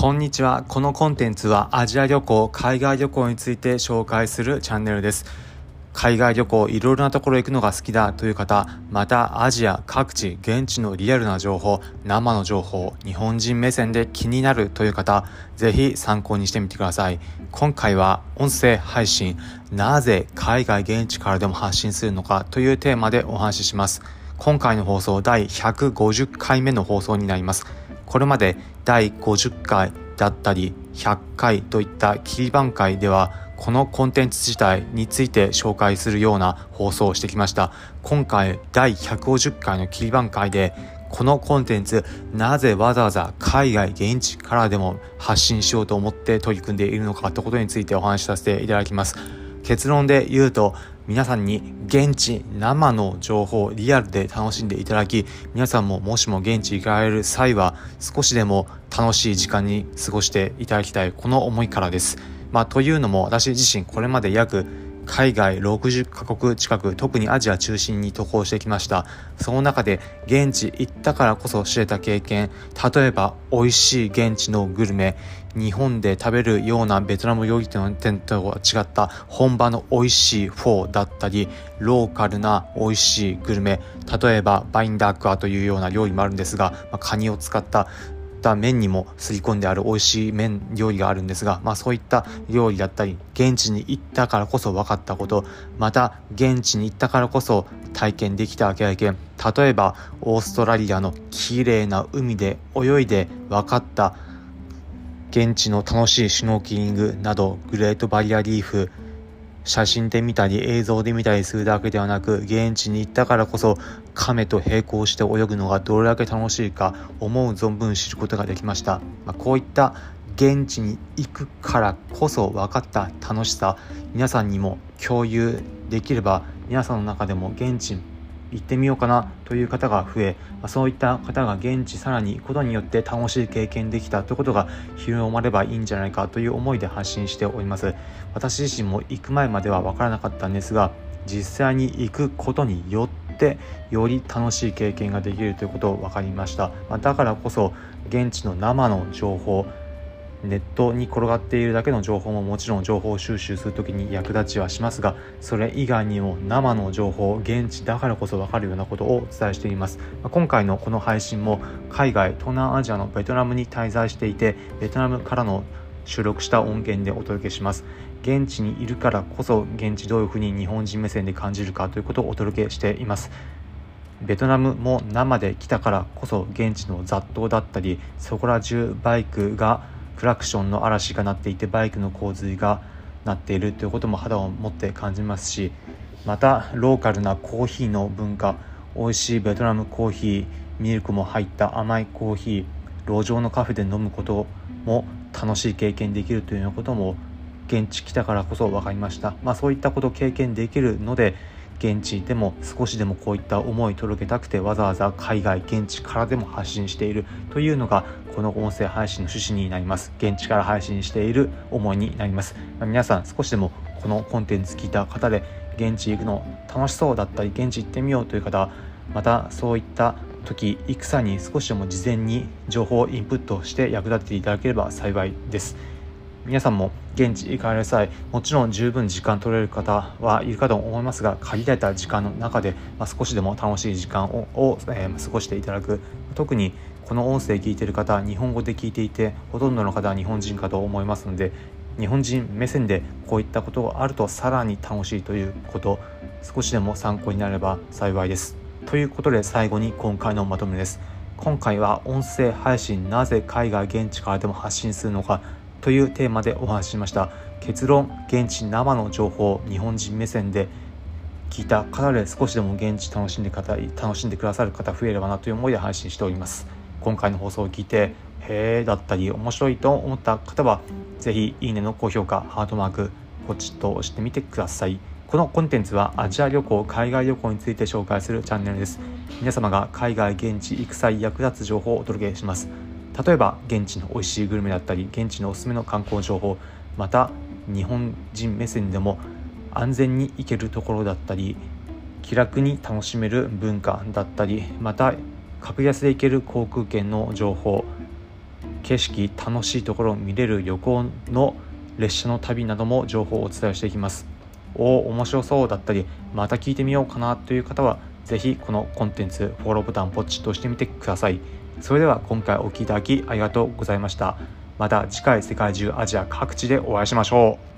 こんにちは。このコンテンツはアジア旅行、海外旅行について紹介するチャンネルです。海外旅行、いろいろなところ行くのが好きだという方、またアジア各地、現地のリアルな情報、生の情報、日本人目線で気になるという方、ぜひ参考にしてみてください。今回は音声配信、なぜ海外現地からでも発信するのかというテーマでお話しします。今回の放送第150回目の放送になります。これまで第50回だったり100回といった切り番回ではこのコンテンツ自体について紹介するような放送をしてきました。今回第150回の切り番回でこのコンテンツなぜわざわざ海外現地からでも発信しようと思って取り組んでいるのかということについてお話しさせていただきます。結論で言うと皆さんに現地生の情報リアルで楽しんでいただき皆さんももしも現地行かれる際は少しでも楽しい時間に過ごしていただきたいこの思いからです。まあ、というのも私自身これまで約海外60カ国近く特にアジア中心に渡航してきました。その中で現地行ったからこそ知れた経験。例えば美味しい現地のグルメ。日本で食べるようなベトナム料理店とは違った本場の美味しいフォーだったりローカルな美味しいグルメ。例えばバインダークアというような料理もあるんですが、まあ、カニを使ったった麺にもすり込んである美味しい麺料理があるんですが、まあそういった料理だったり、現地に行ったからこそ分かったこと、また現地に行ったからこそ体験できた経験、例えばオーストラリアの綺麗な海で泳いで分かった現地の楽しいシュノーキリングなどグレートバリアリーフ写真で見たり映像で見たりするだけではなく現地に行ったからこそ亀と並行して泳ぐのがどれだけ楽しいか思う存分知ることができました、まあ、こういった現地に行くからこそ分かった楽しさ。皆さんにも共有できれば皆さんの中でも現地行ってみようかなという方が増えそういった方が現地さらに行くことによって楽しい経験できたということが広まればいいんじゃないかという思いで発信しております。私自身も行く前までは分からなかったんですが実際に行くことによってより楽しい経験ができるということを分かりました。だからこそ現地の生の情報ネットに転がっているだけの情報ももちろん情報収集する時に役立ちはしますがそれ以外にも生の情報現地だからこそ分かるようなことをお伝えしています。今回のこの配信も海外東南アジアのベトナムに滞在していてベトナムからの収録した音源でお届けします。現地にいるからこそ現地どういうふうに日本人目線で感じるかということをお届けしています。ベトナムも生で来たからこそ現地の雑踏だったりそこら中バイクがクラクションの嵐が鳴っていてバイクの洪水が鳴っているということも肌を持って感じますしまたローカルなコーヒーの文化美味しいベトナムコーヒーミルクも入った甘いコーヒー路上のカフェで飲むことも楽しい経験できるというようなことも現地来たからこそ分かりました、まあ、そういったことを経験できるので現地でも少しでもこういった思い届けたくてわざわざ海外現地からでも発信しているというのがこの音声配信の趣旨になります。現地から配信している思いになります、皆さん少しでもこのコンテンツ聞いた方で現地行くの楽しそうだったり現地行ってみようという方またそういった時戦に少しでも事前に情報をインプットして役立てていただければ幸いです。皆さんも現地行かれる際もちろん十分時間取れる方はいるかと思いますが限られた時間の中で、まあ、少しでも楽しい時間をを、えー、過ごしていただく特にこの音声聞いている方日本語で聞いていてほとんどの方は日本人かと思いますので日本人目線でこういったことがあるとさらに楽しいということ少しでも参考になれば幸いです。ということで最後に今回のまとめです。今回は音声配信なぜ海外現地からでも発信するのかというテーマでお話ししました。結論現地生の情報日本人目線で聞いた方で少しでも現地楽しんで方楽しんでくださる方増えればなという思いで配信しております。今回の放送を聞いてへえだったり面白いと思った方は是非いいねの高評価ハートマークポチッと押してみてください。このコンテンツはアジア旅行海外旅行について紹介するチャンネルです。皆様が海外現地行く際役立つ情報をお届けします。例えば現地の美味しいグルメだったり現地のおすすめの観光情報また日本人目線でも安全に行けるところだったり気楽に楽しめる文化だったりまた格安で行ける航空券の情報景色楽しいところを見れる旅行の列車の旅なども情報をお伝えしていきます。おお面白そうだったりまた聞いてみようかなという方は是非このコンテンツフォローボタンポチッと押してみてください。それでは今回お聴きいただきありがとうございました。また次回世界中アジア各地でお会いしましょう。